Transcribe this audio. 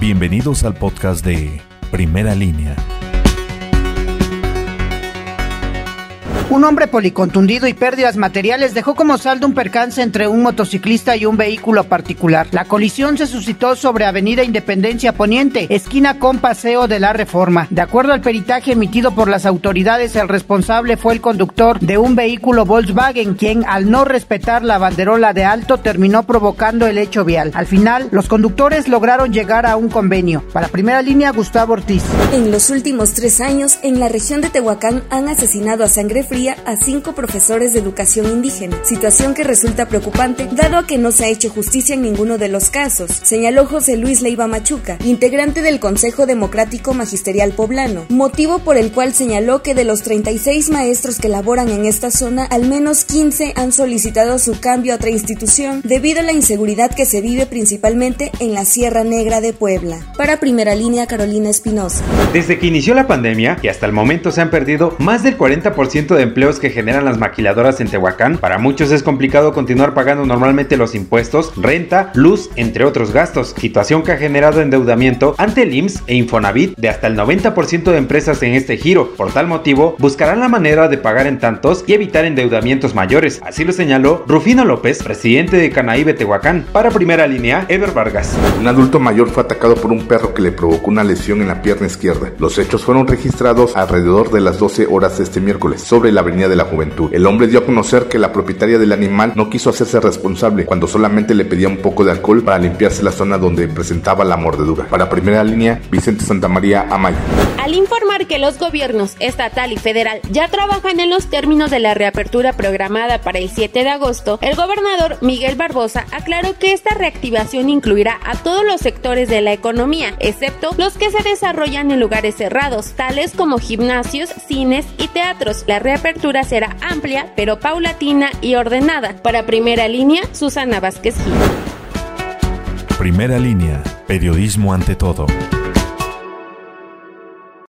Bienvenidos al podcast de Primera Línea. Un hombre policontundido y pérdidas materiales dejó como saldo un percance entre un motociclista y un vehículo particular. La colisión se suscitó sobre Avenida Independencia Poniente, esquina con Paseo de la Reforma. De acuerdo al peritaje emitido por las autoridades, el responsable fue el conductor de un vehículo Volkswagen, quien al no respetar la banderola de alto terminó provocando el hecho vial. Al final, los conductores lograron llegar a un convenio. Para primera línea, Gustavo Ortiz. En los últimos tres años, en la región de Tehuacán han asesinado a sangre fría a cinco profesores de educación indígena, situación que resulta preocupante dado a que no se ha hecho justicia en ninguno de los casos, señaló José Luis Leiva Machuca, integrante del Consejo Democrático Magisterial Poblano, motivo por el cual señaló que de los 36 maestros que laboran en esta zona, al menos 15 han solicitado su cambio a otra institución debido a la inseguridad que se vive principalmente en la Sierra Negra de Puebla. Para Primera Línea, Carolina Espinosa. Desde que inició la pandemia y hasta el momento se han perdido más del 40% de empleos que generan las maquiladoras en Tehuacán, para muchos es complicado continuar pagando normalmente los impuestos, renta, luz, entre otros gastos, situación que ha generado endeudamiento ante el IMSS e Infonavit de hasta el 90% de empresas en este giro. Por tal motivo, buscarán la manera de pagar en tantos y evitar endeudamientos mayores. Así lo señaló Rufino López, presidente de Canaíbe Tehuacán. Para primera línea, Ever Vargas. Un adulto mayor fue atacado por un perro que le provocó una lesión en la pierna izquierda. Los hechos fueron registrados alrededor de las 12 horas este miércoles sobre la Avenida de la Juventud. El hombre dio a conocer que la propietaria del animal no quiso hacerse responsable cuando solamente le pedía un poco de alcohol para limpiarse la zona donde presentaba la mordedura. Para primera línea, Vicente Santamaría Amaya. Al informar que los gobiernos estatal y federal ya trabajan en los términos de la reapertura programada para el 7 de agosto, el gobernador Miguel Barbosa aclaró que esta reactivación incluirá a todos los sectores de la economía, excepto los que se desarrollan en lugares cerrados, tales como gimnasios, cines y teatros. La reapertura será amplia, pero paulatina y ordenada. Para primera línea, Susana Vázquez Gil. Primera línea, periodismo ante todo.